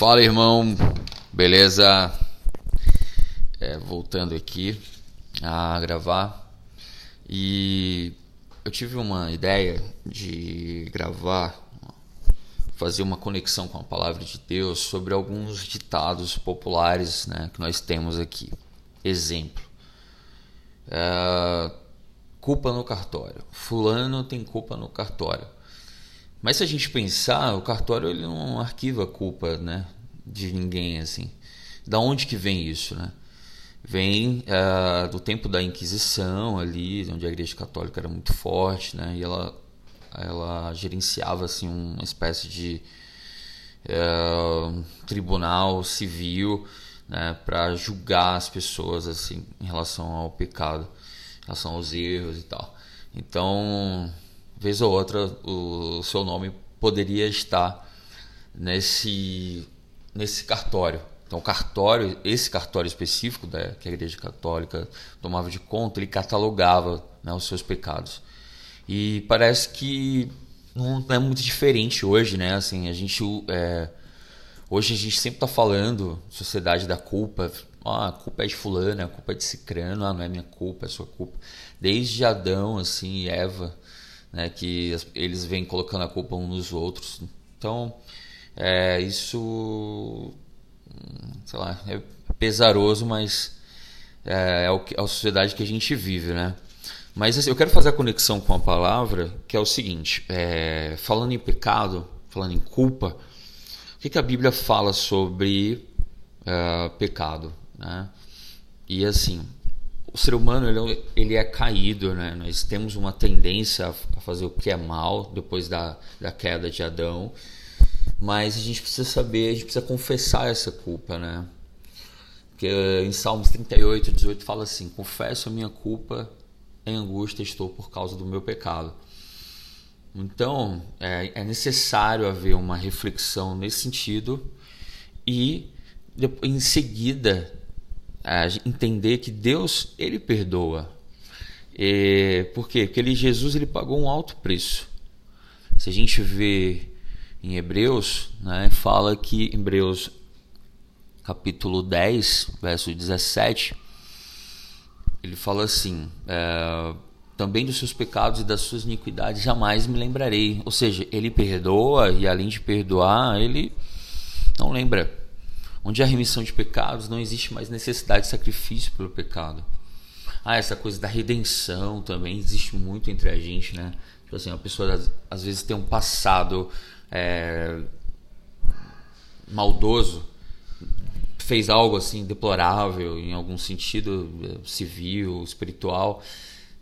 Fala irmão, beleza? É, voltando aqui a gravar e eu tive uma ideia de gravar, fazer uma conexão com a palavra de Deus sobre alguns ditados populares né, que nós temos aqui. Exemplo: é, culpa no cartório. Fulano tem culpa no cartório. Mas se a gente pensar, o cartório ele não arquiva a culpa, né, de ninguém assim. Da onde que vem isso, né? Vem uh, do tempo da Inquisição ali, onde a Igreja Católica era muito forte, né? E ela ela gerenciava assim uma espécie de uh, tribunal civil, né, para julgar as pessoas assim em relação ao pecado, em relação aos erros e tal. Então vez ou outra o seu nome poderia estar nesse nesse cartório. Então, cartório, esse cartório específico da, que a Igreja Católica tomava de conta, ele catalogava né, os seus pecados. E parece que não é muito diferente hoje, né? Assim, a gente é, hoje a gente sempre está falando sociedade da culpa. Ah, a culpa é de fulano, a culpa é de cicrano, ah, não é minha culpa, é sua culpa. Desde Adão, assim, Eva, né, que eles vêm colocando a culpa uns nos outros. Então, é, isso, sei lá, é pesaroso, mas é, é, o, é a sociedade que a gente vive, né? Mas assim, eu quero fazer a conexão com a palavra, que é o seguinte: é, falando em pecado, falando em culpa, o que, que a Bíblia fala sobre é, pecado? Né? E assim, o ser humano ele, é ele é caído, né? Nós temos uma tendência a fazer o que é mal depois da, da queda de Adão, mas a gente precisa saber, a gente precisa confessar essa culpa, né? Porque em Salmos 38, 18 fala assim: Confesso a minha culpa, em angústia estou por causa do meu pecado. Então é, é necessário haver uma reflexão nesse sentido e em seguida entender que Deus ele perdoa. Por quê? Porque ele, Jesus ele pagou um alto preço. Se a gente vê em Hebreus, né, fala que Hebreus capítulo 10, verso 17, ele fala assim: é, também dos seus pecados e das suas iniquidades jamais me lembrarei. Ou seja, ele perdoa e além de perdoar, ele não lembra onde há remissão de pecados, não existe mais necessidade de sacrifício pelo pecado. Ah, essa coisa da redenção também existe muito entre a gente, né? Tipo assim, a pessoa às vezes tem um passado é, maldoso, fez algo assim deplorável em algum sentido é, civil, espiritual,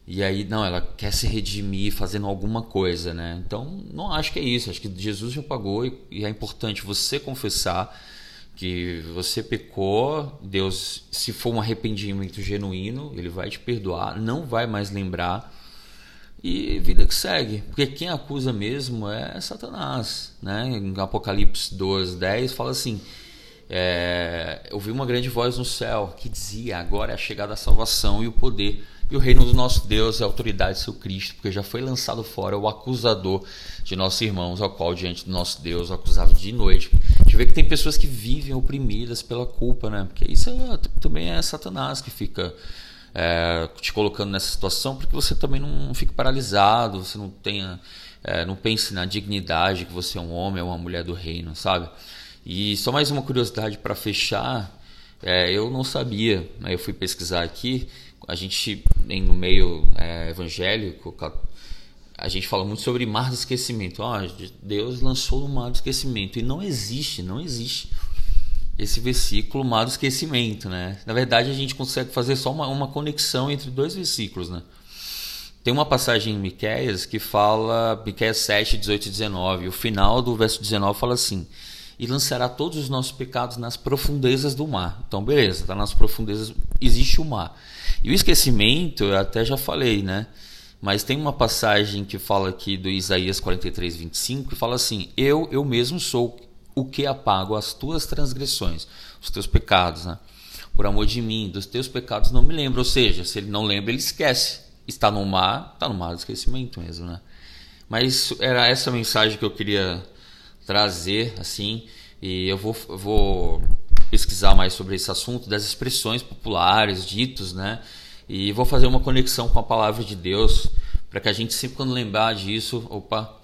e aí não, ela quer se redimir fazendo alguma coisa, né? Então, não acho que é isso, acho que Jesus já pagou e, e é importante você confessar que você pecou, Deus, se for um arrependimento genuíno, ele vai te perdoar, não vai mais lembrar e vida que segue. Porque quem acusa mesmo é Satanás, né? Em Apocalipse 12, 10 fala assim: é, ouvi uma grande voz no céu que dizia: agora é a chegada da salvação e o poder e o reino do nosso Deus é a autoridade do seu Cristo, porque já foi lançado fora o acusador de nossos irmãos, ao qual diante do nosso Deus acusava de noite. Gente vê que tem pessoas que vivem oprimidas pela culpa, né? Porque isso é, também é Satanás que fica é, te colocando nessa situação, porque você também não fique paralisado, você não tenha, é, não pense na dignidade que você é um homem ou uma mulher do reino, sabe? E só mais uma curiosidade para fechar, é, eu não sabia, né? eu fui pesquisar aqui a gente, no meio é, evangélico, a gente fala muito sobre mar do esquecimento. Oh, Deus lançou o mar do esquecimento. E não existe, não existe esse versículo mar do esquecimento, né? Na verdade, a gente consegue fazer só uma, uma conexão entre dois versículos, né? Tem uma passagem em Miqueias que fala, Miqueias 7, 18 e 19. O final do verso 19 fala assim: E lançará todos os nossos pecados nas profundezas do mar. Então, beleza, tá nas profundezas, existe o mar. E o esquecimento, eu até já falei, né? Mas tem uma passagem que fala aqui do Isaías 43, 25, que fala assim: Eu, eu mesmo sou o que apago as tuas transgressões, os teus pecados, né? Por amor de mim, dos teus pecados não me lembro. Ou seja, se ele não lembra, ele esquece. Está no mar, está no mar do esquecimento mesmo, né? Mas era essa mensagem que eu queria trazer, assim, E eu vou, eu vou pesquisar mais sobre esse assunto das expressões populares, ditos, né? E vou fazer uma conexão com a palavra de Deus para que a gente sempre quando lembrar disso, opa,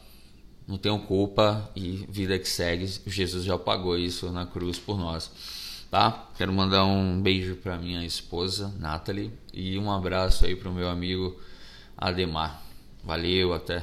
não tenho culpa e vida que segue, Jesus já pagou isso na cruz por nós. Tá? Quero mandar um beijo para minha esposa, Natalie, e um abraço aí para o meu amigo Ademar. Valeu, até